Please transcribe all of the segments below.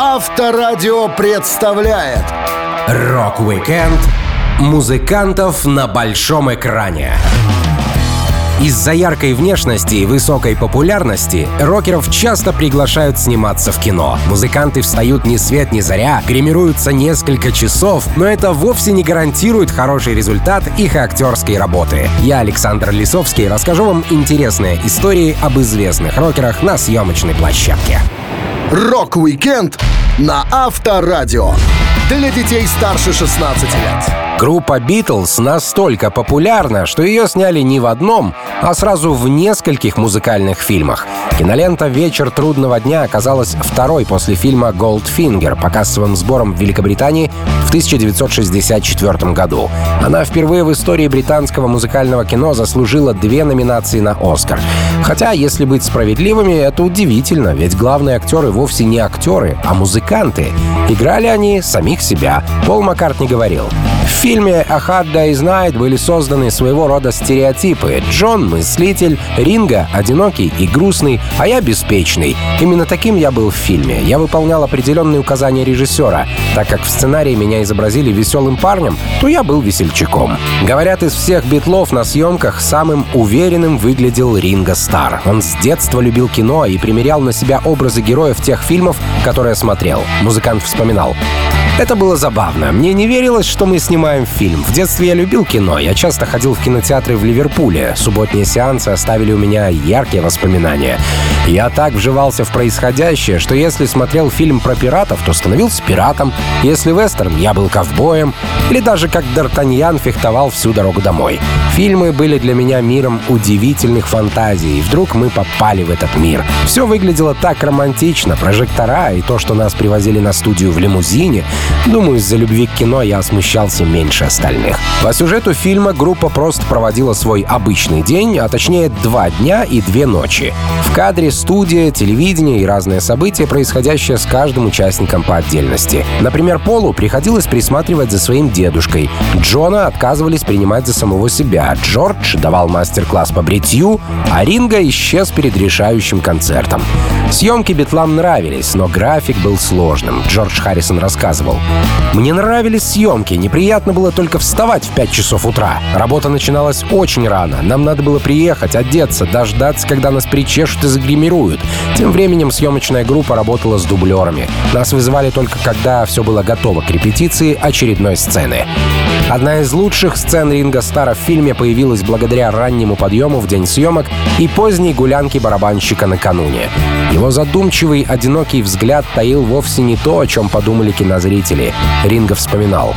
Авторадио представляет Rock-Weekend музыкантов на большом экране. Из-за яркой внешности и высокой популярности рокеров часто приглашают сниматься в кино. Музыканты встают ни свет ни заря, гримируются несколько часов, но это вовсе не гарантирует хороший результат их актерской работы. Я, Александр Лисовский, расскажу вам интересные истории об известных рокерах на съемочной площадке. Rock-Weekend на Авторадио. Для детей старше 16 лет. Группа Битлз настолько популярна, что ее сняли не в одном, а сразу в нескольких музыкальных фильмах. Кинолента «Вечер трудного дня» оказалась второй после фильма «Goldfinger» по кассовым сборам в Великобритании в 1964 году. Она впервые в истории британского музыкального кино заслужила две номинации на «Оскар». Хотя, если быть справедливыми, это удивительно, ведь главные актеры вовсе не актеры, а музыканты. Играли они самих себя. Пол Маккартни говорил, в фильме «A Hard Day's Night» были созданы своего рода стереотипы. Джон — мыслитель, Ринга — одинокий и грустный, а я — беспечный. Именно таким я был в фильме. Я выполнял определенные указания режиссера. Так как в сценарии меня изобразили веселым парнем, то я был весельчаком. Говорят, из всех битлов на съемках самым уверенным выглядел Ринга Стар. Он с детства любил кино и примерял на себя образы героев тех фильмов, которые смотрел. Музыкант вспоминал. Это было забавно. Мне не верилось, что мы снимаем фильм. В детстве я любил кино. Я часто ходил в кинотеатры в Ливерпуле. Субботние сеансы оставили у меня яркие воспоминания. Я так вживался в происходящее, что если смотрел фильм про пиратов, то становился пиратом. Если вестерн, я был ковбоем. Или даже как Д'Артаньян фехтовал всю дорогу домой. Фильмы были для меня миром удивительных фантазий. И вдруг мы попали в этот мир. Все выглядело так романтично. Прожектора и то, что нас привозили на студию в лимузине — Думаю, из-за любви к кино я смущался меньше остальных. По сюжету фильма группа просто проводила свой обычный день, а точнее два дня и две ночи. В кадре студия, телевидение и разные события, происходящие с каждым участником по отдельности. Например, Полу приходилось присматривать за своим дедушкой. Джона отказывались принимать за самого себя. Джордж давал мастер-класс по бритью, а Ринга исчез перед решающим концертом. Съемки Битлам нравились, но график был сложным. Джордж Харрисон рассказывал. Мне нравились съемки, неприятно было только вставать в 5 часов утра. Работа начиналась очень рано, нам надо было приехать, одеться, дождаться, когда нас причешут и загримируют. Тем временем съемочная группа работала с дублерами. Нас вызывали только когда все было готово к репетиции очередной сцены. Одна из лучших сцен Ринга Стара в фильме появилась благодаря раннему подъему в день съемок и поздней гулянке барабанщика накануне. Его задумчивый, одинокий взгляд таил вовсе не то, о чем подумали кинозрители. Ринга вспоминал.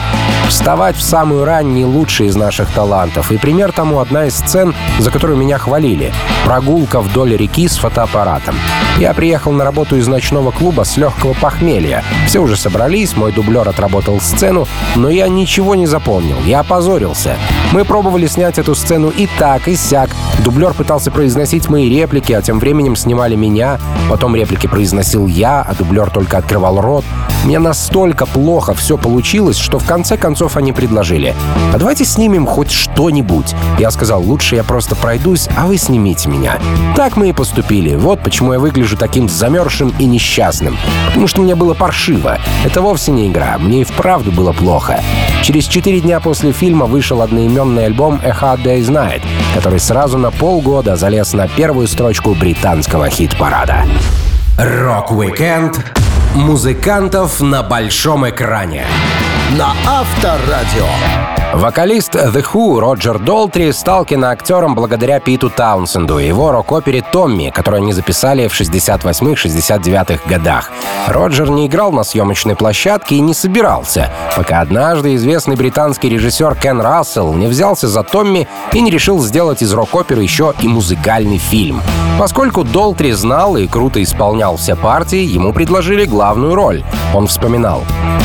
«Вставать в самую рань не лучший из наших талантов, и пример тому одна из сцен, за которую меня хвалили. Прогулка вдоль реки с фотоаппаратом. Я приехал на работу из ночного клуба с легкого похмелья. Все уже собрались, мой дублер отработал сцену, но я ничего не запомнил запомнил. Я опозорился. Мы пробовали снять эту сцену и так, и сяк. Дублер пытался произносить мои реплики, а тем временем снимали меня. Потом реплики произносил я, а дублер только открывал рот. Мне настолько плохо все получилось, что в конце концов они предложили. А давайте снимем хоть что-нибудь. Я сказал, лучше я просто пройдусь, а вы снимите меня. Так мы и поступили. Вот почему я выгляжу таким замерзшим и несчастным. Потому что мне было паршиво. Это вовсе не игра. Мне и вправду было плохо. Через четыре дня после фильма вышел одноименный альбом «A Hard Day's Night», который сразу на полгода залез на первую строчку британского хит-парада. Rock-Weekend музыкантов на большом экране на Авторадио. Вокалист The Who Роджер Долтри стал киноактером благодаря Питу Таунсенду и его рок-опере «Томми», которую они записали в 68-69 годах. Роджер не играл на съемочной площадке и не собирался, пока однажды известный британский режиссер Кен Рассел не взялся за Томми и не решил сделать из рок-оперы еще и музыкальный фильм. Поскольку Долтри знал и круто исполнял все партии, ему предложили главную роль. Он вспоминал.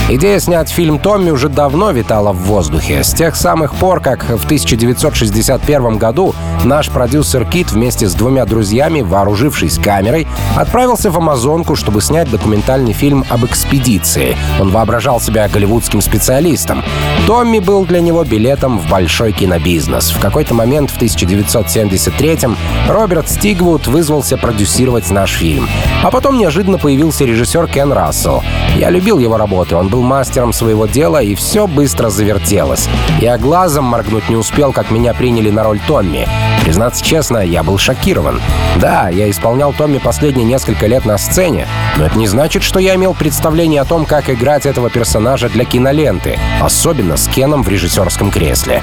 Идея снять фильм «Томми» уже давно витала в воздухе. С тех самых пор, как в 1961 году наш продюсер Кит вместе с двумя друзьями, вооружившись камерой, отправился в Амазонку, чтобы снять документальный фильм об экспедиции. Он воображал себя голливудским специалистом. Томми был для него билетом в большой кинобизнес. В какой-то момент в 1973-м Роберт Стигвуд вызвался продюсировать наш фильм. А потом неожиданно появился режиссер Кен Рассел. Я любил его работы, он был мастером своего дела, и все быстро завертелось. Я глазом моргнуть не успел, как меня приняли на роль Томми. Признаться честно, я был шокирован. Да, я исполнял Томми последние несколько лет на сцене, но это не значит, что я имел представление о том, как играть этого персонажа для киноленты, особенно с Кеном в режиссерском кресле.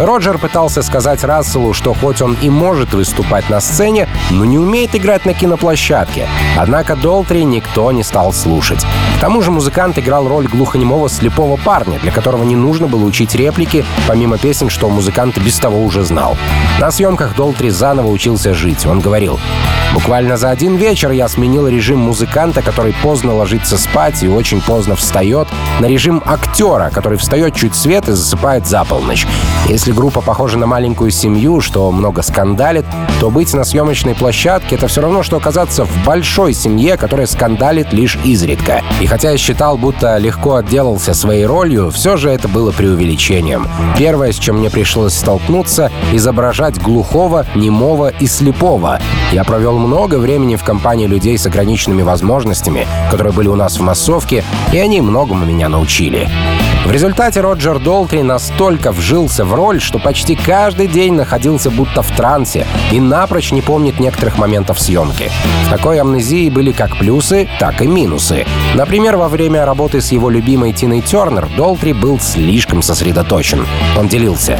Роджер пытался сказать Расселу, что хоть он и может выступать на сцене, но не умеет играть на киноплощадке. Однако Долтри никто не стал слушать. К тому же музыкант играл роль глухонемого слепого парня, для которого не нужно было учить реплики, помимо песен, что музыкант без того уже знал. На съемках Долтри заново учился жить. Он говорил, «Буквально за один вечер я сменил режим музыканта, который поздно ложится спать и очень поздно встает, на режим актера, который встает чуть свет и засыпает за полночь. Если группа похожа на маленькую семью, что много скандалит, то быть на съемочной площадке — это все равно, что оказаться в большой семье, которая скандалит лишь изредка. И хотя я считал, будто легко отделался своей ролью, все же это было преувеличением. Первое, с чем мне пришлось столкнуться — изображать глухого, немого и слепого. Я провел много времени в компании людей с ограниченными возможностями, которые были у нас в массовке, и они многому меня научили. В результате Роджер Долтри настолько вжился в роль, что почти каждый день находился будто в трансе и напрочь не помнит некоторых моментов съемки. В такой амнезии были как плюсы, так и минусы. Например, во время работы с его любимой Тиной Тернер Долтри был слишком сосредоточен. Он делился.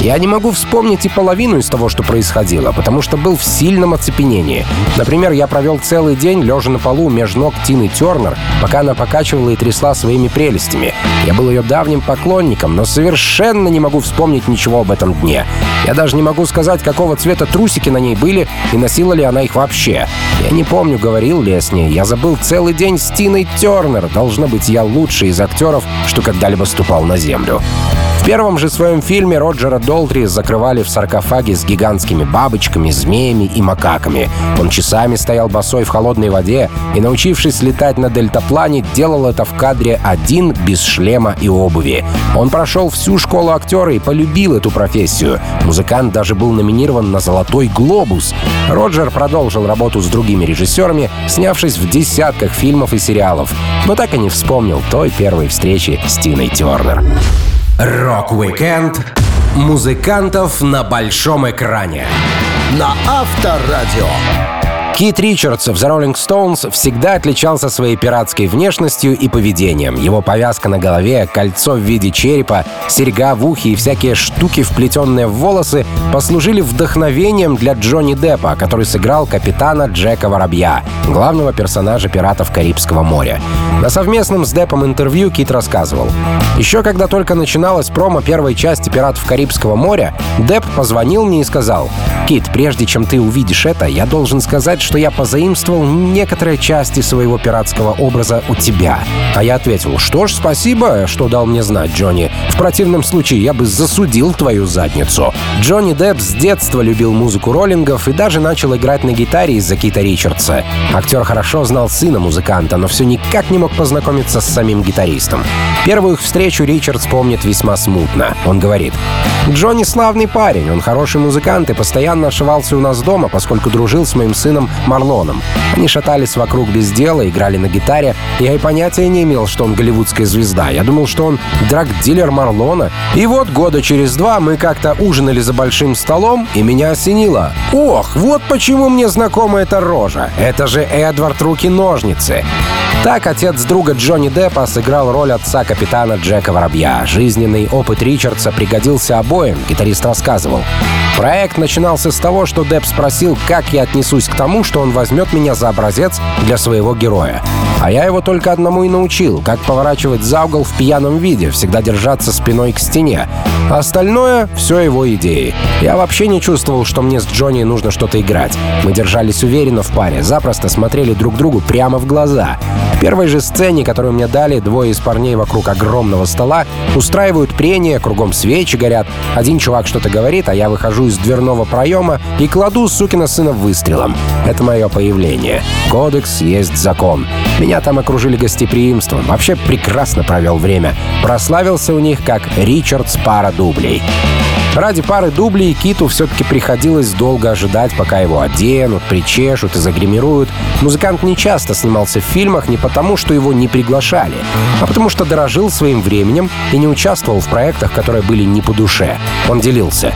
«Я не могу вспомнить и половину из того, что происходило, потому что был в сильном оцепенении. Например, я провел целый день лежа на полу между ног Тины Тернер, пока она покачивала и трясла своими прелестями. Я был ее давним поклонником, но совершенно не могу вспомнить ничего об этом дне. Я даже не могу сказать, какого цвета трусики на ней были и носила ли она их вообще. Я не помню, говорил ли я с ней. Я забыл целый день с Тиной Тернер. Должно быть, я лучший из актеров, что когда-либо ступал на землю. В первом же своем фильме Роджера Долтри закрывали в саркофаге с гигантскими бабочками, змеями и макаками. Он часами стоял босой в холодной воде и, научившись летать на дельтаплане, делал это в кадре один, без шлема и обуви. Он прошел всю школу актера и полюбил эту профессию. Музыкант даже был номинирован на «Золотой глобус». Роджер продолжил работу с другими режиссерами, снявшись в десятках фильмов и сериалов, но так и не вспомнил той первой встречи с Тиной Тернер. Rock-Weekend музыкантов на большом экране. На Авторадио. Кит Ричардс в The Rolling Stones всегда отличался своей пиратской внешностью и поведением. Его повязка на голове, кольцо в виде черепа, серьга в ухе и всякие штуки, вплетенные в волосы, послужили вдохновением для Джонни Деппа, который сыграл капитана Джека Воробья, главного персонажа «Пиратов Карибского моря». На совместном с Деппом интервью Кит рассказывал. Еще когда только начиналась промо первой части «Пиратов Карибского моря», Депп позвонил мне и сказал, «Кит, прежде чем ты увидишь это, я должен сказать, что я позаимствовал некоторые части своего пиратского образа у тебя. А я ответил, что ж, спасибо, что дал мне знать, Джонни. В противном случае я бы засудил твою задницу. Джонни Депп с детства любил музыку роллингов и даже начал играть на гитаре из-за Кита Ричардса. Актер хорошо знал сына музыканта, но все никак не мог познакомиться с самим гитаристом. Первую их встречу Ричардс помнит весьма смутно. Он говорит, «Джонни славный парень, он хороший музыкант и постоянно ошивался у нас дома, поскольку дружил с моим сыном Марлоном. Они шатались вокруг без дела, играли на гитаре. Я и понятия не имел, что он голливудская звезда. Я думал, что он драг-дилер Марлона. И вот года через два мы как-то ужинали за большим столом, и меня осенило. Ох, вот почему мне знакома эта рожа. Это же Эдвард Руки-ножницы. Так отец друга Джонни Деппа сыграл роль отца капитана Джека Воробья. Жизненный опыт Ричардса пригодился обоим, гитарист рассказывал. Проект начинался с того, что Депп спросил, как я отнесусь к тому, что он возьмет меня за образец для своего героя. А я его только одному и научил, как поворачивать за угол в пьяном виде, всегда держаться спиной к стене. А остальное — все его идеи. Я вообще не чувствовал, что мне с Джонни нужно что-то играть. Мы держались уверенно в паре, запросто смотрели друг другу прямо в глаза. В первой же сцене, которую мне дали, двое из парней вокруг огромного стола устраивают прения, кругом свечи горят. Один чувак что-то говорит, а я выхожу из дверного проема и кладу сукина сына выстрелом. Это мое появление. Кодекс есть закон. Меня там окружили гостеприимством. Вообще прекрасно провел время. Прославился у них как Ричард с пара дублей. Ради пары дублей Киту все-таки приходилось долго ожидать, пока его оденут, причешут и загримируют. Музыкант не часто снимался в фильмах не потому, что его не приглашали, а потому что дорожил своим временем и не участвовал в проектах, которые были не по душе. Он делился.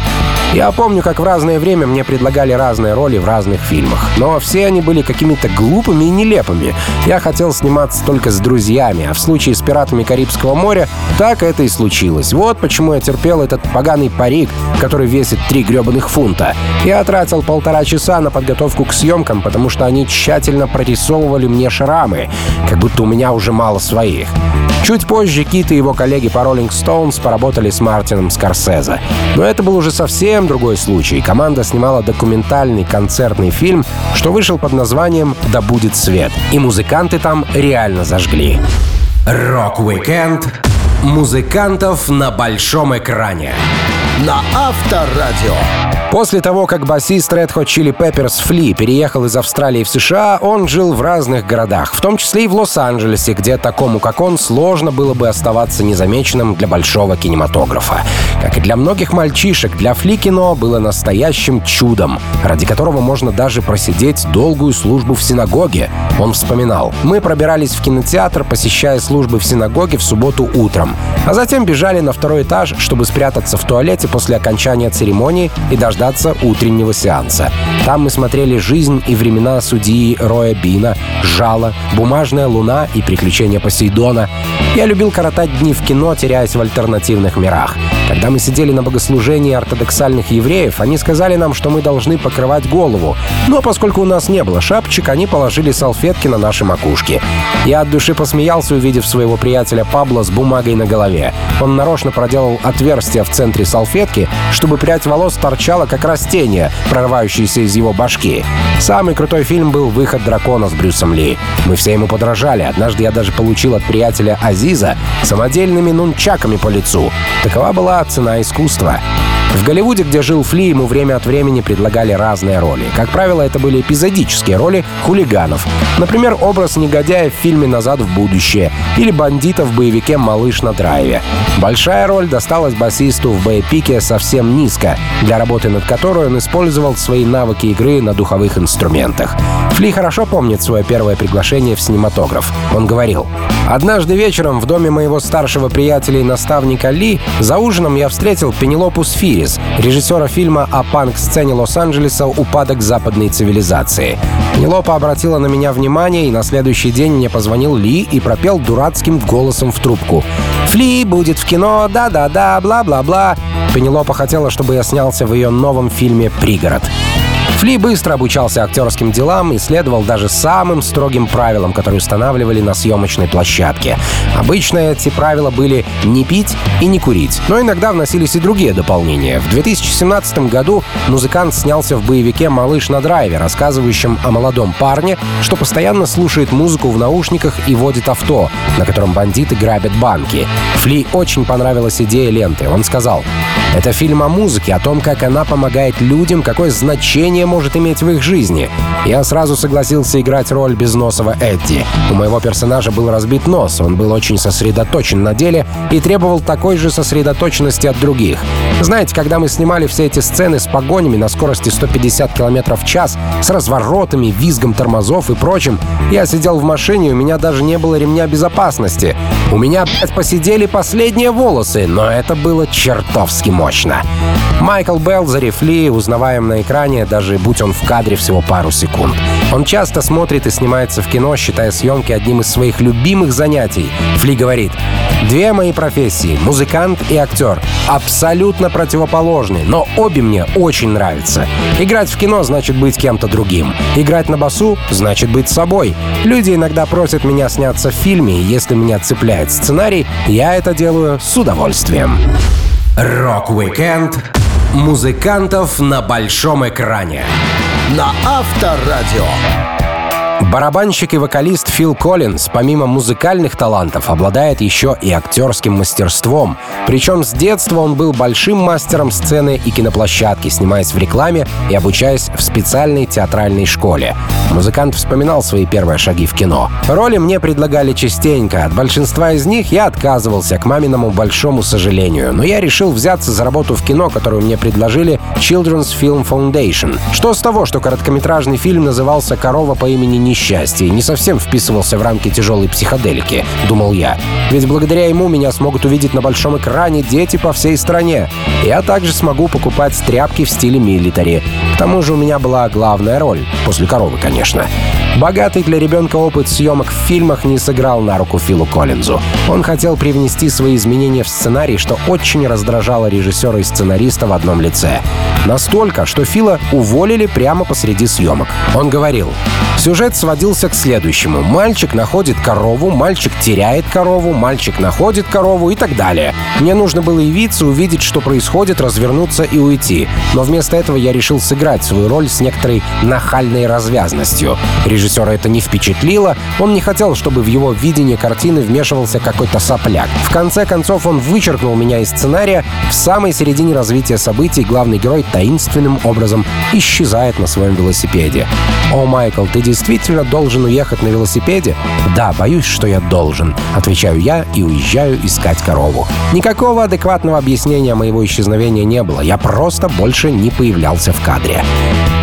Я помню, как в разное время мне предлагали разные роли в разных фильмах. Но все они были какими-то глупыми и нелепыми. Я хотел сниматься только с друзьями, а в случае с «Пиратами Карибского моря» так это и случилось. Вот почему я терпел этот поганый парик, который весит три гребаных фунта. Я тратил полтора часа на подготовку к съемкам, потому что они тщательно прорисовывали мне шрамы, как будто у меня уже мало своих. Чуть позже Кит и его коллеги по Rolling Stones поработали с Мартином Скорсезе. Но это был уже совсем другой случай. Команда снимала документальный концертный фильм, что вышел под названием «Да будет свет». И музыканты там реально зажгли. Rock-Weekend музыкантов на большом экране. На Авторадио. После того, как басист Red Hot Chili Peppers Фли переехал из Австралии в США, он жил в разных городах, в том числе и в Лос-Анджелесе, где такому, как он, сложно было бы оставаться незамеченным для большого кинематографа. Как и для многих мальчишек, для Фли кино было настоящим чудом, ради которого можно даже просидеть долгую службу в синагоге. Он вспоминал. «Мы пробирались в кинотеатр, посещая службы в синагоге в субботу утром, а затем бежали на второй этаж, чтобы спрятаться в туалете после окончания церемонии и дождаться утреннего сеанса. Там мы смотрели «Жизнь и времена судьи Роя Бина», «Жало», «Бумажная луна» и «Приключения Посейдона». Я любил коротать дни в кино, теряясь в альтернативных мирах. Когда мы сидели на богослужении ортодоксальных евреев, они сказали нам, что мы должны покрывать голову. Но поскольку у нас не было шапочек, они положили салфетки на наши макушки. Я от души посмеялся, увидев своего приятеля Пабло с бумагой на голове. Он нарочно проделал отверстие в центре салфетки, чтобы прядь волос торчала, как растение, прорывающееся из его башки. Самый крутой фильм был «Выход дракона» с Брюсом Ли. Мы все ему подражали. Однажды я даже получил от приятеля Азиза самодельными нунчаками по лицу. Такова была цена искусства. В Голливуде, где жил Фли, ему время от времени предлагали разные роли. Как правило, это были эпизодические роли хулиганов. Например, образ негодяя в фильме «Назад в будущее» или бандита в боевике «Малыш на драйве». Большая роль досталась басисту в боепике совсем низко, для работы над которой он использовал свои навыки игры на духовых инструментах. Фли хорошо помнит свое первое приглашение в синематограф. Он говорил, «Однажды вечером в доме моего старшего приятеля и наставника Ли за ужином я встретил Пенелопу Сфири, Дэвис, режиссера фильма о панк-сцене Лос-Анджелеса «Упадок западной цивилизации». Нелопа обратила на меня внимание, и на следующий день мне позвонил Ли и пропел дурацким голосом в трубку. «Фли будет в кино, да-да-да, бла-бла-бла». Пенелопа хотела, чтобы я снялся в ее новом фильме «Пригород». Фли быстро обучался актерским делам и следовал даже самым строгим правилам, которые устанавливали на съемочной площадке. Обычно эти правила были не пить и не курить, но иногда вносились и другие дополнения. В 2017 году музыкант снялся в боевике «Малыш на драйве», рассказывающем о молодом парне, что постоянно слушает музыку в наушниках и водит авто, на котором бандиты грабят банки. Фли очень понравилась идея ленты. Он сказал, «Это фильм о музыке, о том, как она помогает людям, какое значение может иметь в их жизни. Я сразу согласился играть роль безносого Эдди. У моего персонажа был разбит нос, он был очень сосредоточен на деле и требовал такой же сосредоточенности от других. Знаете, когда мы снимали все эти сцены с погонями на скорости 150 км в час, с разворотами, визгом тормозов и прочим, я сидел в машине, у меня даже не было ремня безопасности. У меня, блядь, посидели последние волосы, но это было чертовски мощно. Майкл Белзари, Фли, узнаваем на экране, даже будь он в кадре всего пару секунд. Он часто смотрит и снимается в кино, считая съемки одним из своих любимых занятий. Фли говорит, «Две мои профессии — музыкант и актер — абсолютно противоположны, но обе мне очень нравятся. Играть в кино значит быть кем-то другим. Играть на басу значит быть собой. Люди иногда просят меня сняться в фильме, и если меня цепляет сценарий, я это делаю с удовольствием». Rock-Weekend музыкантов на большом экране. На Авторадио. Барабанщик и вокалист Фил Коллинз, помимо музыкальных талантов, обладает еще и актерским мастерством. Причем с детства он был большим мастером сцены и киноплощадки, снимаясь в рекламе и обучаясь в специальной театральной школе. Музыкант вспоминал свои первые шаги в кино. Роли мне предлагали частенько. От большинства из них я отказывался, к маминому большому сожалению. Но я решил взяться за работу в кино, которую мне предложили Children's Film Foundation. Что с того, что короткометражный фильм назывался «Корова по имени Несчастье» и не совсем вписывался в рамки тяжелой психоделики, думал я. Ведь благодаря ему меня смогут увидеть на большом экране дети по всей стране. Я также смогу покупать тряпки в стиле милитари. К тому же у меня была главная роль, после коровы, конечно. Богатый для ребенка опыт съемок в фильмах не сыграл на руку Филу Коллинзу. Он хотел привнести свои изменения в сценарий, что очень раздражало режиссера и сценариста в одном лице. Настолько, что Фила уволили прямо посреди съемок. Он говорил, сюжет сводился к следующему. Мальчик находит корову, мальчик теряет корову, мальчик находит корову и так далее. Мне нужно было явиться, увидеть, что происходит, развернуться и уйти. Но вместо этого я решил сыграть свою роль с некоторой нахальной развязностью. Режиссера это не впечатлило, он не хотел, чтобы в его видение картины вмешивался какой-то сопляк. В конце концов, он вычеркнул меня из сценария. В самой середине развития событий главный герой таинственным образом исчезает на своем велосипеде. «О, Майкл, ты действительно должен уехать на велосипеде?» «Да, боюсь, что я должен», — отвечаю я и уезжаю искать корову. Никакого адекватного объяснения моего исчезновения не было. Я просто больше не появлялся в кадре.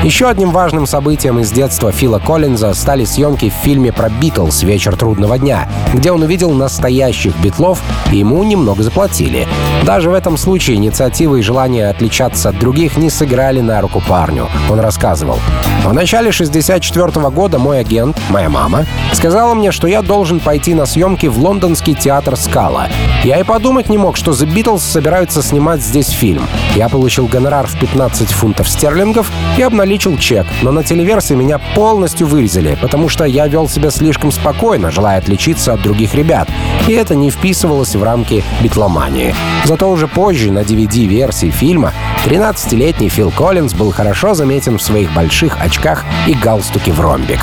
Еще одним важным событием из детства Фила Коллинза стали съемки в фильме про Битлз «Вечер трудного дня», где он увидел настоящих битлов, и ему немного заплатили. Даже в этом случае инициатива и желание отличаться от других не сыграли на руку парню. Он рассказывал. В начале 64 года мой агент, моя мама, сказала мне, что я должен пойти на съемки в лондонский театр «Скала». Я и подумать не мог, что The Beatles собираются снимать здесь фильм. Я получил гонорар в 15 фунтов стерлингов и обналичил чек, но на телеверсии меня полностью вырезали, потому что я вел себя слишком спокойно, желая отличиться от других ребят, и это не вписывалось в рамки битломании. Зато уже позже на DVD-версии фильма 13-летний Фил Коллинз был хорошо заметен в своих больших очках и галстуке в ромбик.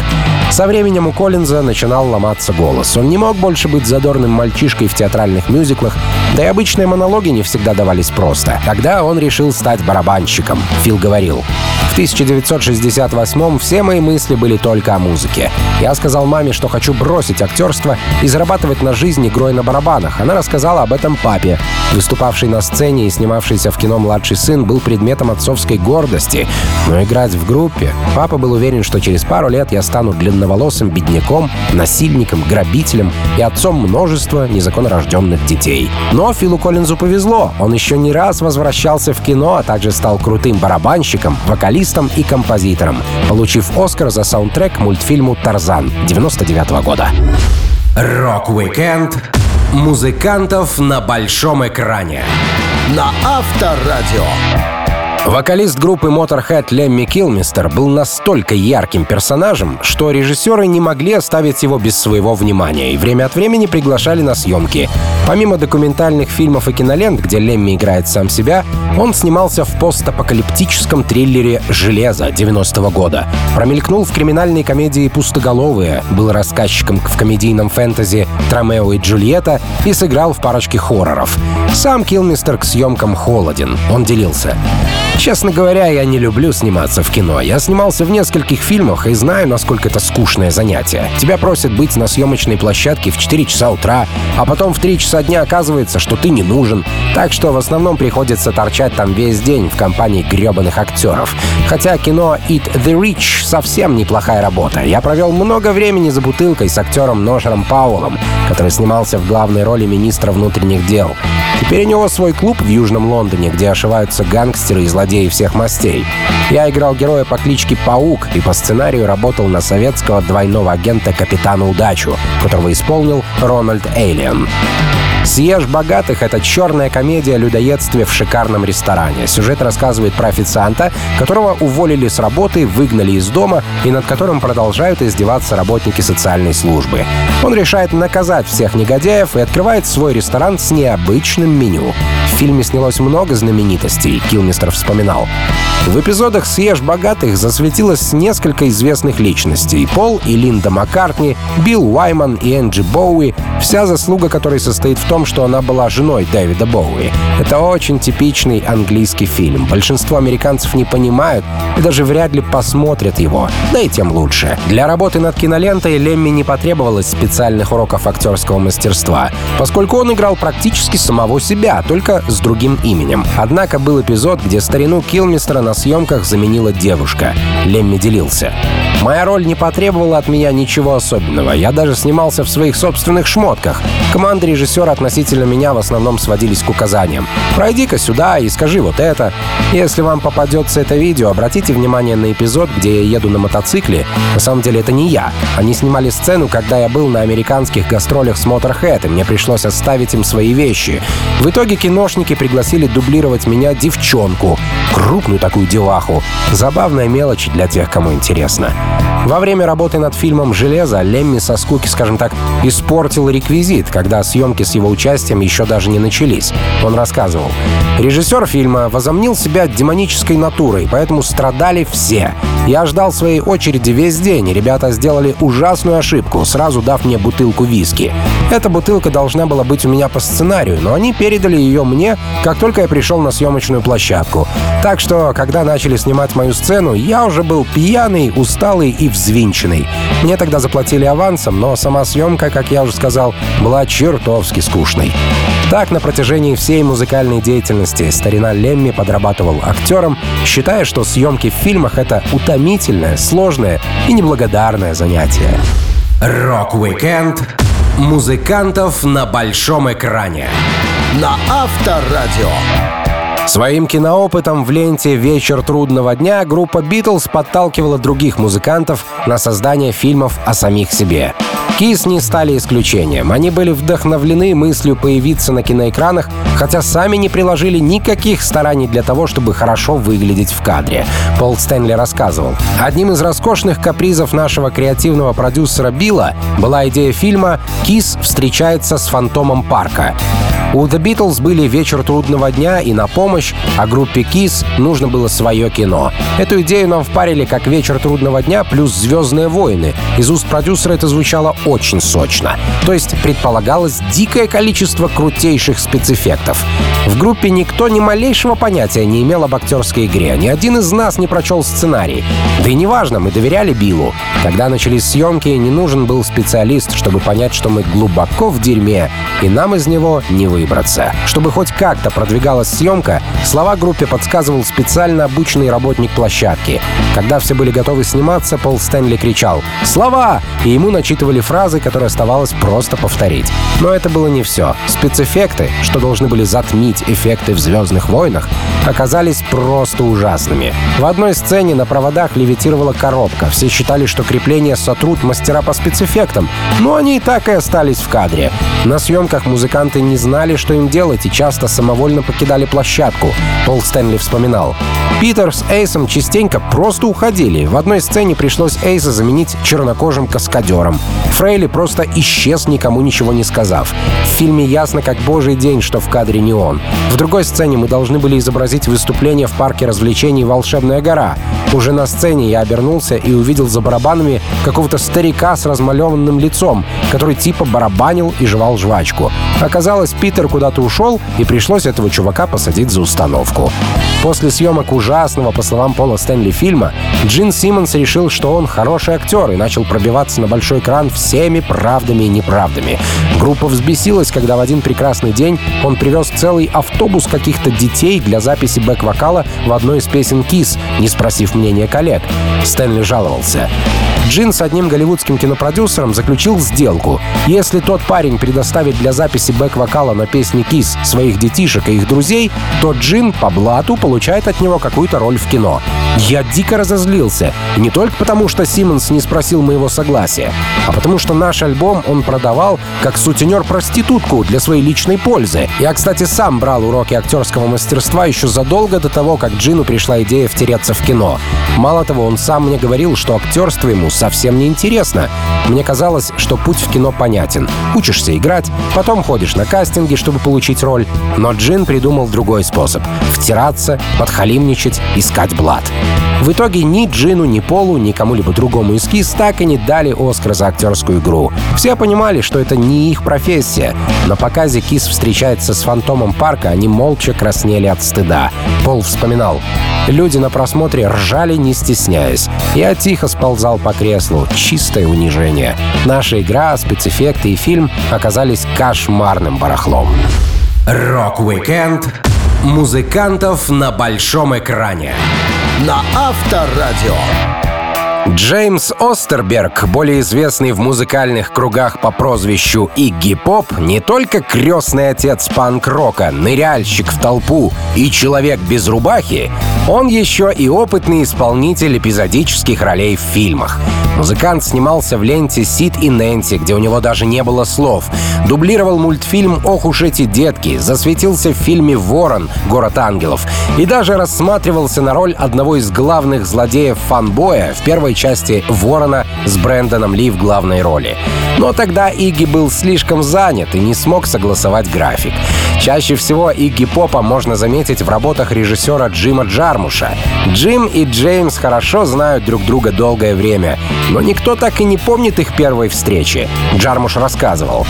Со временем у Коллинза начинал ломаться голос. Он не мог больше быть задорным мальчишкой в театральных мюзиклах, да и обычные монологи не всегда давались просто. Тогда он решил стать барабанщиком. Фил говорил, в 1968 все мои мысли были только о музыке. Я сказал маме, что хочу бросить актерство и зарабатывать на жизнь игрой на барабанах. Она рассказала об этом папе. Выступавший на сцене и снимавшийся в кино младший сын был предметом отцовской гордости. Но играть в группе... Папа был уверен, что через пару лет я стану длинноволосым бедняком, насильником, грабителем и отцом множества незаконнорожденных детей. Но Филу Коллинзу повезло. Он еще не раз возвращался в кино, а также стал крутым барабанщиком, вокалистом и композитором, получив Оскар за саундтрек мультфильму «Тарзан» 99 года. Rock-Weekend музыкантов на большом экране. На Авторадио. Вокалист группы Motorhead Лемми Килмистер был настолько ярким персонажем, что режиссеры не могли оставить его без своего внимания и время от времени приглашали на съемки. Помимо документальных фильмов и кинолент, где Лемми играет сам себя, он снимался в постапокалиптическом триллере «Железо» 90-го года. Промелькнул в криминальной комедии «Пустоголовые», был рассказчиком в комедийном фэнтези «Тромео и Джульетта» и сыграл в парочке хорроров. Сам Килмистер к съемкам холоден. Он делился. Честно говоря, я не люблю сниматься в кино. Я снимался в нескольких фильмах и знаю, насколько это скучное занятие. Тебя просят быть на съемочной площадке в 4 часа утра, а потом в 3 часа дня оказывается, что ты не нужен. Так что в основном приходится торчать там весь день в компании гребаных актеров. Хотя кино Eat the Rich совсем неплохая работа. Я провел много времени за бутылкой с актером Ношером Пауэллом, который снимался в главной роли министра внутренних дел. Теперь у него свой клуб в Южном Лондоне, где ошиваются гангстеры и злодеи всех мастей. Я играл героя по кличке Паук и по сценарию работал на советского двойного агента Капитана Удачу, которого исполнил Рональд Эйлиан. «Съешь богатых» — это черная комедия о людоедстве в шикарном ресторане. Сюжет рассказывает про официанта, которого уволили с работы, выгнали из дома и над которым продолжают издеваться работники социальной службы. Он решает наказать всех негодяев и открывает свой ресторан с необычным меню. В фильме снялось много знаменитостей, Килмистер вспоминал. В эпизодах «Съешь богатых» засветилось несколько известных личностей. Пол и Линда Маккартни, Билл Уайман и Энджи Боуи, вся заслуга которой состоит в том, что она была женой Дэвида Боуи. Это очень типичный английский фильм. Большинство американцев не понимают и даже вряд ли посмотрят его. Да и тем лучше. Для работы над кинолентой Лемми не потребовалось специальных уроков актерского мастерства, поскольку он играл практически самого себя, только с другим именем. Однако был эпизод, где старину Килмистера на съемках заменила девушка. Лемми делился. Моя роль не потребовала от меня ничего особенного. Я даже снимался в своих собственных шмотках. Команда режиссера относительно меня в основном сводились к указаниям. «Пройди-ка сюда и скажи вот это». Если вам попадется это видео, обратите внимание на эпизод, где я еду на мотоцикле. На самом деле это не я. Они снимали сцену, когда я был на американских гастролях с Motorhead, и мне пришлось оставить им свои вещи. В итоге киношники пригласили дублировать меня девчонку. Крупную такую деваху. Забавная мелочь для тех, кому интересно. Во время работы над фильмом «Железо» Лемми со скуки, скажем так, испортил реквизит, когда съемки с его участием еще даже не начались. Он рассказывал. Режиссер фильма возомнил себя демонической натурой, поэтому страдали все. Я ждал своей очереди весь день, и ребята сделали ужасную ошибку, сразу дав мне бутылку виски. Эта бутылка должна была быть у меня по сценарию, но они передали ее мне, как только я пришел на съемочную площадку. Так что, когда начали снимать мою сцену, я уже был пьяный, усталый и взвинченный. Мне тогда заплатили авансом, но сама съемка, как я уже сказал, была чертовски скучной. Так, на протяжении всей музыкальной деятельности старина Лемми подрабатывал актером, считая, что съемки в фильмах — это утомительное, сложное и неблагодарное занятие. Rock-Weekend музыкантов на большом экране. На Авторадио. Своим киноопытом в ленте «Вечер трудного дня» группа «Битлз» подталкивала других музыкантов на создание фильмов о самих себе. Кис не стали исключением. Они были вдохновлены мыслью появиться на киноэкранах, хотя сами не приложили никаких стараний для того, чтобы хорошо выглядеть в кадре. Пол Стэнли рассказывал. Одним из роскошных капризов нашего креативного продюсера Билла была идея фильма «Кис встречается с фантомом парка». У The Beatles были «Вечер трудного дня» и «На помощь», а группе Kiss нужно было свое кино. Эту идею нам впарили как «Вечер трудного дня» плюс «Звездные войны». Из уст продюсера это звучало очень сочно. То есть предполагалось дикое количество крутейших спецэффектов. В группе никто ни малейшего понятия не имел об актерской игре. Ни один из нас не прочел сценарий. Да и неважно, мы доверяли Биллу. Когда начались съемки, не нужен был специалист, чтобы понять, что мы глубоко в дерьме, и нам из него не вы выбраться. Чтобы хоть как-то продвигалась съемка, слова группе подсказывал специально обученный работник площадки. Когда все были готовы сниматься, Пол Стэнли кричал «Слова!» и ему начитывали фразы, которые оставалось просто повторить. Но это было не все. Спецэффекты, что должны были затмить эффекты в «Звездных войнах», оказались просто ужасными. В одной сцене на проводах левитировала коробка. Все считали, что крепления сотрут мастера по спецэффектам, но они и так и остались в кадре. На съемках музыканты не знали, что им делать, и часто самовольно покидали площадку. Пол Стэнли вспоминал. Питер с Эйсом частенько просто уходили. В одной сцене пришлось Эйса заменить чернокожим каскадером. Фрейли просто исчез, никому ничего не сказав. В фильме ясно как божий день, что в кадре не он. В другой сцене мы должны были изобразить выступление в парке развлечений «Волшебная гора». Уже на сцене я обернулся и увидел за барабанами какого-то старика с размалеванным лицом, который типа барабанил и жевал жвачку. Оказалось, Питер куда-то ушел, и пришлось этого чувака посадить за установку. После съемок ужасного, по словам Пола Стэнли, фильма, Джин Симмонс решил, что он хороший актер и начал пробиваться на большой экран всеми правдами и неправдами. Группа взбесилась, когда в один прекрасный день он привез целый автобус каких-то детей для записи бэк-вокала в одной из песен Kiss, не спросив мнение коллег. Стэнли жаловался. Джин с одним голливудским кинопродюсером заключил сделку. Если тот парень предоставит для записи бэк-вокала на песне Кис своих детишек и их друзей, то Джин по блату получает от него какую-то роль в кино. Я дико разозлился. И не только потому, что Симмонс не спросил моего согласия, а потому что наш альбом он продавал как сутенер-проститутку для своей личной пользы. Я, кстати, сам брал уроки актерского мастерства еще задолго до того, как Джину пришла идея втереться в кино. Мало того, он сам мне говорил, что актерство ему совсем не интересно. Мне казалось, что путь в кино понятен. Учишься играть, потом ходишь на кастинги, чтобы получить роль. Но Джин придумал другой способ — втираться, подхалимничать, искать блат. В итоге ни Джину, ни Полу, ни кому-либо другому из Kiss так и не дали Оскар за актерскую игру. Все понимали, что это не их профессия. На показе Kiss встречается с фантомом парка, они молча краснели от стыда. Пол вспоминал. Люди на просмотре ржали, не стесняясь. Я тихо сползал по креслу. Чистое унижение. Наша игра, спецэффекты и фильм оказались кошмарным барахлом. Rock-Weekend музыкантов на большом экране. На Авторадио. Джеймс Остерберг, более известный в музыкальных кругах по прозвищу Игги Поп, не только крестный отец панк-рока, ныряльщик в толпу и человек без рубахи, он еще и опытный исполнитель эпизодических ролей в фильмах. Музыкант снимался в ленте «Сид и Нэнси», где у него даже не было слов. Дублировал мультфильм «Ох уж эти детки», засветился в фильме «Ворон. Город ангелов» и даже рассматривался на роль одного из главных злодеев фанбоя в первой части «Ворона» с Брэндоном Ли в главной роли. Но тогда Игги был слишком занят и не смог согласовать график. Чаще всего Игги Попа можно заметить в работах режиссера Джима Джармуша. Джим и Джеймс хорошо знают друг друга долгое время, но никто так и не помнит их первой встречи. Джармуш рассказывал.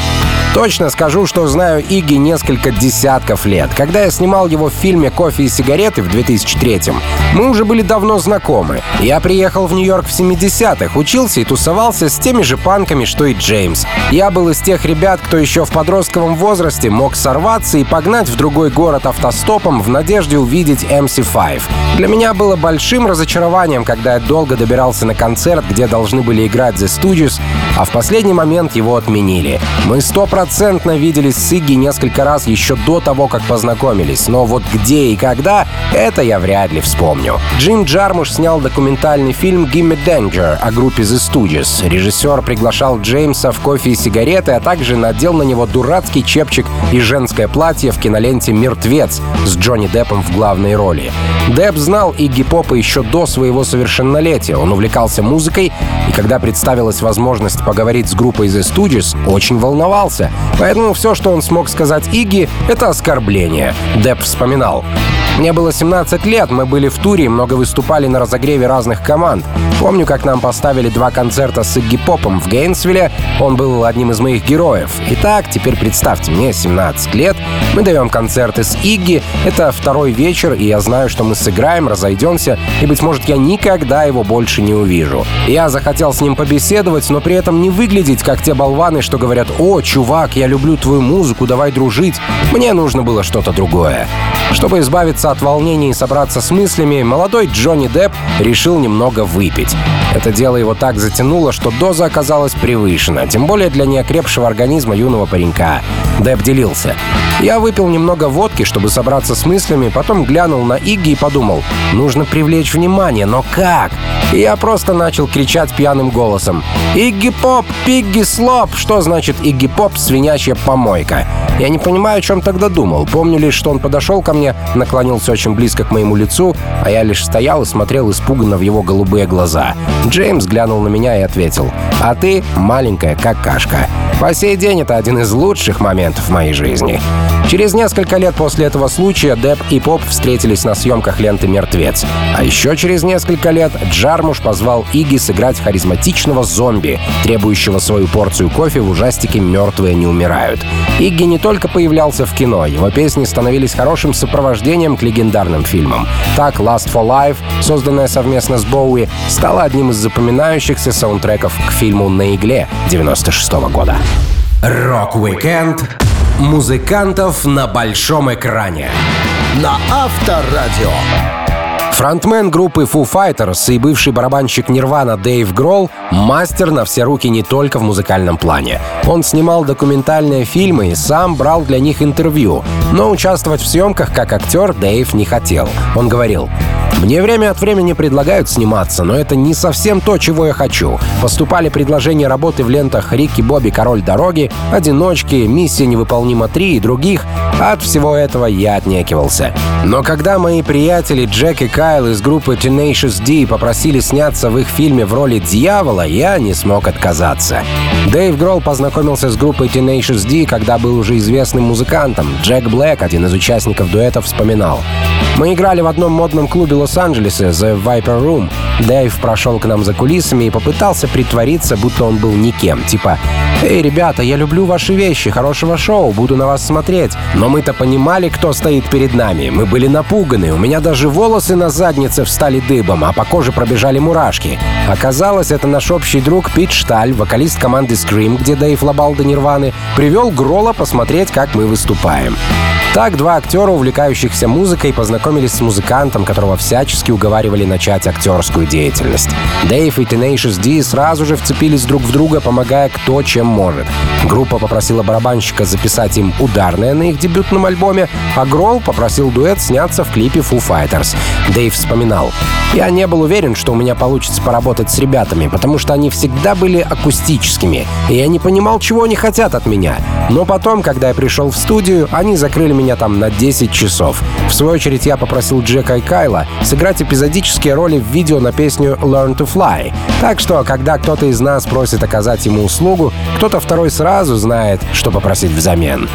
Точно скажу, что знаю Игги несколько десятков лет. Когда я снимал его в фильме «Кофе и сигареты» в 2003-м, мы уже были давно знакомы. Я приехал в Нью-Йорк в 70-х, учился и тусовался с теми же панками, что и Джеймс. Я был из тех ребят, кто еще в подростковом возрасте мог сорваться и погнать в другой город автостопом в надежде увидеть MC5. Для меня было большим разочарованием, когда я долго добирался на концерт, где должны были играть The Studios, а в последний момент его отменили. Мы стопроцентно виделись с Игги несколько раз еще до того, как познакомились, но вот где и когда, это я вряд ли вспомню. Джим Джармуш снял документальный фильм «Gimme Danger» о группе The Studios. Режиссер приглашал Джеймса в кофе и сигареты, а также надел на него дурацкий чепчик и женское платье в киноленте «Мертвец» с Джонни Деппом в главной роли. Депп знал Игги Попа еще до своего совершеннолетия. Он увлекался музыкой, и когда представилась возможность поговорить с группой The Studios, очень волновался. Поэтому все, что он смог сказать Игги, это оскорбление. Депп вспоминал. Мне было 17 лет, мы были в туре много выступали на разогреве разных команд. Помню, как нам поставили два концерта с Игги Попом в Гейнсвилле, он был одним из моих героев. Итак, теперь представьте, мне 17 лет, мы даем концерты с Игги, это второй вечер, и я знаю, что мы сыграем, разойдемся, и, быть может, я никогда его больше не увижу. Я захотел с ним побеседовать, но при этом не выглядеть, как те болваны, что говорят «О, чувак, я люблю твою музыку, давай дружить». Мне нужно было что-то другое. Чтобы избавиться от волнений и собраться с мыслями, молодой Джонни Депп решил немного выпить. Это дело его так затянуло, что доза оказалась превышена, тем более для неокрепшего организма юного паренька. Депп делился. Я выпил немного водки, чтобы собраться с мыслями, потом глянул на Игги и подумал, нужно привлечь внимание, но как? Я просто начал кричать пьяным голосом. «Игги Поп! Пигги Слоп!» Что значит Игги Поп «свинячья помойка»? Я не понимаю, о чем тогда думал. Помню лишь, что он подошел ко мне, наклонился очень близко к моему лицу, а я лишь стоял и смотрел испуганно в его голубые глаза. Джеймс глянул на меня и ответил. «А ты маленькая какашка». По сей день это один из лучших моментов в моей жизни. Через несколько лет после этого случая Депп и Поп встретились на съемках ленты «Мертвец». А еще через несколько лет Джармуш позвал Иги сыграть харизматичного зомби, требующего свою порцию кофе в ужастике «Мертвые не умирают». Игги не только появлялся в кино, его песни становились хорошим сопровождением к легендарным фильмам. Так «Last for Life», созданная совместно с Боуи, стала одним из запоминающихся саундтреков к фильму «На игле» 96 года. Rock-Weekend музыкантов на большом экране. На Авторадио. Фронтмен группы Foo Fighters и бывший барабанщик Нирвана Дэйв Гролл — мастер на все руки не только в музыкальном плане. Он снимал документальные фильмы и сам брал для них интервью, но участвовать в съемках как актер Дэйв не хотел. Он говорил, мне время от времени предлагают сниматься, но это не совсем то, чего я хочу. Поступали предложения работы в лентах «Рикки Бобби. Король дороги», «Одиночки», «Миссия невыполнима 3» и других. От всего этого я отнекивался. Но когда мои приятели Джек и Кайл из группы Tenacious D попросили сняться в их фильме в роли дьявола, я не смог отказаться. Дэйв Гролл познакомился с группой Tenacious D, когда был уже известным музыкантом. Джек Блэк, один из участников дуэта, вспоминал. Мы играли в одном модном клубе Лос-Анджелеса, The Viper Room. Дэйв прошел к нам за кулисами и попытался притвориться, будто он был никем. Типа, «Эй, ребята, я люблю ваши вещи, хорошего шоу, буду на вас смотреть». Но мы-то понимали, кто стоит перед нами. Мы были напуганы, у меня даже волосы на заднице встали дыбом, а по коже пробежали мурашки. Оказалось, это наш общий друг Пит Шталь, вокалист команды Scream, где Дэйв лобал до Нирваны, привел Грола посмотреть, как мы выступаем. Так два актера, увлекающихся музыкой, познакомились с музыкантом, которого всячески уговаривали начать актерскую деятельность. Дэйв и Tenacious D сразу же вцепились друг в друга, помогая кто чем может. Группа попросила барабанщика записать им ударное на их дебютном альбоме, а Гролл попросил дуэт сняться в клипе Foo Fighters. Дэйв вспоминал. «Я не был уверен, что у меня получится поработать с ребятами, потому что они всегда были акустическими, и я не понимал, чего они хотят от меня. Но потом, когда я пришел в студию, они закрыли меня там на 10 часов. В свою очередь я попросил Джека и Кайла сыграть эпизодические роли в видео на песню «Learn to Fly». Так что, когда кто-то из нас просит оказать ему услугу, кто-то второй сразу знает, что попросить взамен.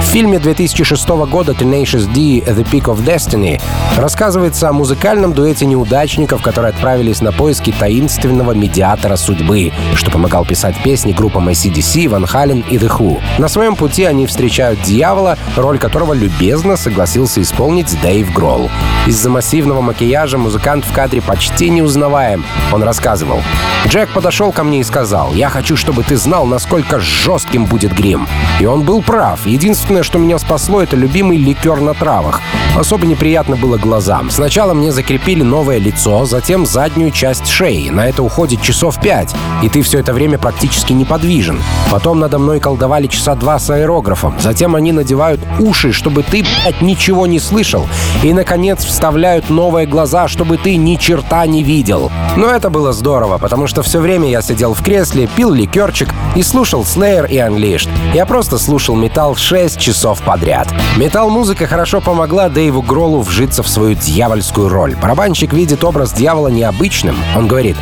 В фильме 2006 года Tenacious D «The Peak of Destiny» рассказывается о музыкальном дуэте неудачников, которые отправились на поиски таинственного медиатора судьбы, что помогал писать песни группам ACDC, Van Halen и The Who. На своем пути они встречают дьявола, роль которого любезно согласился исполнить Дэйв Гролл. Из-за массивного макияжа музыкант в кадре почти не узнаваем. Он рассказывал. Джек подошел ко мне и сказал, «Я хочу, чтобы ты знал, насколько жестким будет грим». И он был прав. Единственное, что меня спасло, это любимый ликер на травах. Особо неприятно было глазам. Сначала мне закрепили новое лицо, затем заднюю часть шеи. На это уходит часов пять, и ты все это время практически неподвижен. Потом надо мной колдовали часа два с аэрографом. Затем они надевают уши, чтобы ты, блядь, ничего не слышал. И, наконец, вставляют новые глаза, чтобы ты ни черта не видел. Но это было здорово, потому что все время я сидел в кресле, пил ликерчик и слушал Slayer и Unleashed. Я просто слушал металл 6 часов подряд. Металл-музыка хорошо помогла Дэйву Гролу вжиться в свою дьявольскую роль. Барабанщик видит образ дьявола необычным. Он говорит,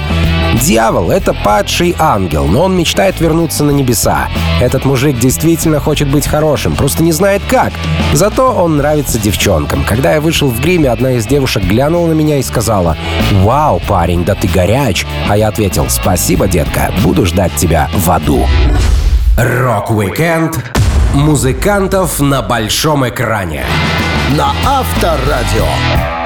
Дьявол — это падший ангел, но он мечтает вернуться на небеса. Этот мужик действительно хочет быть хорошим, просто не знает как. Зато он нравится девчонкам. Когда я вышел в гриме, одна из девушек глянула на меня и сказала «Вау, парень, да ты горяч!» А я ответил «Спасибо, детка, буду ждать тебя в аду». Rock-Weekend музыкантов на большом экране на Авторадио.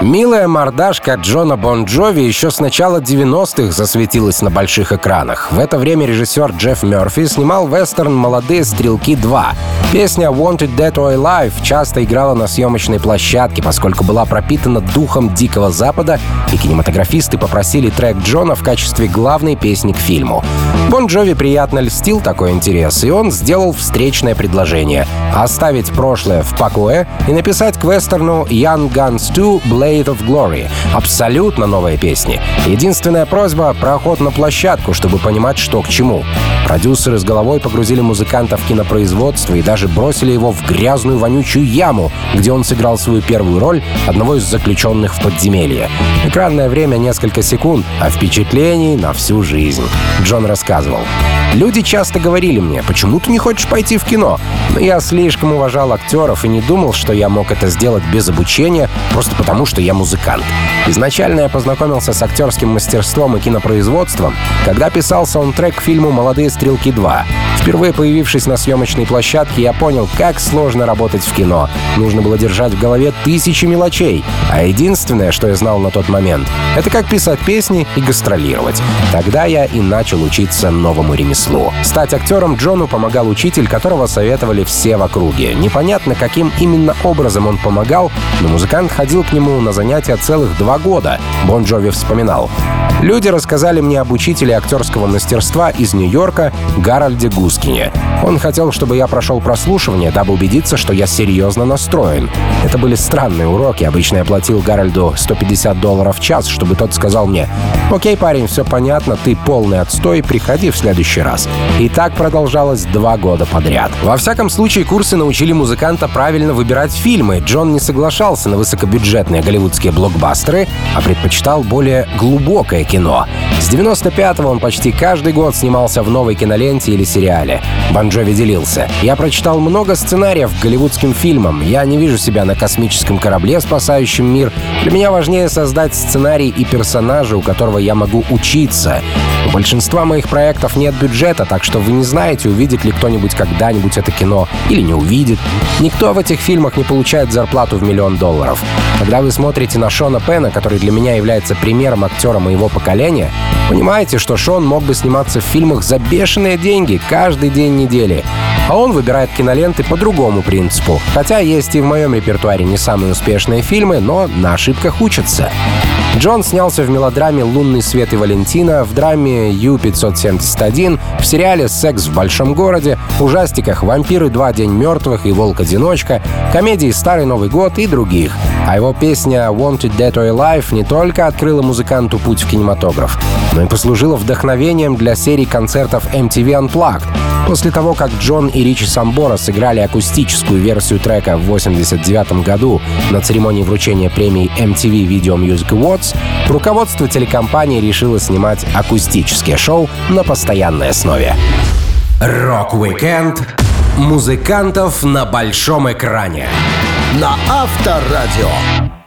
Милая мордашка Джона Бон Джови еще с начала 90-х засветилась на больших экранах. В это время режиссер Джефф Мерфи снимал вестерн «Молодые стрелки 2». Песня «Wanted Dead or Alive» часто играла на съемочной площадке, поскольку была пропитана духом Дикого Запада, и кинематографисты попросили трек Джона в качестве главной песни к фильму. Бон Джови приятно льстил такой интерес, и он сделал встречное предложение — оставить прошлое в покое и написать к вестерну «Young Guns 2 Blade Blade of Glory. Абсолютно новая песни. Единственная просьба — проход на площадку, чтобы понимать, что к чему. Продюсеры с головой погрузили музыканта в кинопроизводство и даже бросили его в грязную вонючую яму, где он сыграл свою первую роль одного из заключенных в подземелье. Экранное время несколько секунд, а впечатлений на всю жизнь. Джон рассказывал. Люди часто говорили мне, почему ты не хочешь пойти в кино? Но я слишком уважал актеров и не думал, что я мог это сделать без обучения, просто потому что я музыкант. Изначально я познакомился с актерским мастерством и кинопроизводством, когда писал саундтрек к фильму «Молодые стрелки 2». Впервые появившись на съемочной площадке, я понял, как сложно работать в кино. Нужно было держать в голове тысячи мелочей, а единственное, что я знал на тот момент, это как писать песни и гастролировать. Тогда я и начал учиться новому ремеслу. Стать актером Джону помогал учитель, которого советовали все в округе. Непонятно, каким именно образом он помогал, но музыкант ходил к нему на занятия целых два года, Бон Джови вспоминал. Люди рассказали мне об учителе актерского мастерства из Нью-Йорка Гарольде Гускине. Он хотел, чтобы я прошел прослушивание, дабы убедиться, что я серьезно настроен. Это были странные уроки. Обычно я платил Гарольду 150 долларов в час, чтобы тот сказал мне, «Окей, парень, все понятно, ты полный отстой, приходи в следующий раз». И так продолжалось два года подряд. Во всяком случае, курсы научили музыканта правильно выбирать фильмы. Джон не соглашался на высокобюджетные голливудские блокбастеры, а предпочитал более глубокое кино. С 95-го он почти каждый год снимался в новой киноленте или сериале. Банджови делился. «Я прочитал много сценариев к голливудским фильмам. Я не вижу себя на космическом корабле, спасающем мир. Для меня важнее создать сценарий и персонажа, у которого я могу учиться. У большинства моих проектов нет бюджета, так что вы не знаете, увидит ли кто-нибудь когда-нибудь это кино или не увидит. Никто в этих фильмах не получает зарплату в миллион долларов. Когда вы смотрите на Шона Пена, который для меня является примером актера моего поколения, понимаете, что Шон мог бы сниматься в фильмах за бешеные деньги каждый день недели. А он выбирает киноленты по другому принципу. Хотя есть и в моем репертуаре не самые успешные фильмы, но на ошибках учатся. Джон снялся в мелодраме «Лунный свет и Валентина», в драме «Ю-571», в сериале «Секс в большом городе», ужастиках «Вампиры. Два. День мертвых» и «Волк-одиночка», комедии «Старый Новый год» и других. А его песня «Wanted Dead or Alive» не только открыла музыканту путь в кинематограф, но и послужила вдохновением для серии концертов MTV Unplugged, После того, как Джон и Ричи Самбора сыграли акустическую версию трека в 1989 году на церемонии вручения премии MTV Video Music Awards, руководство телекомпании решило снимать акустическое шоу на постоянной основе. Rock-Weekend музыкантов на большом экране на Авторадио.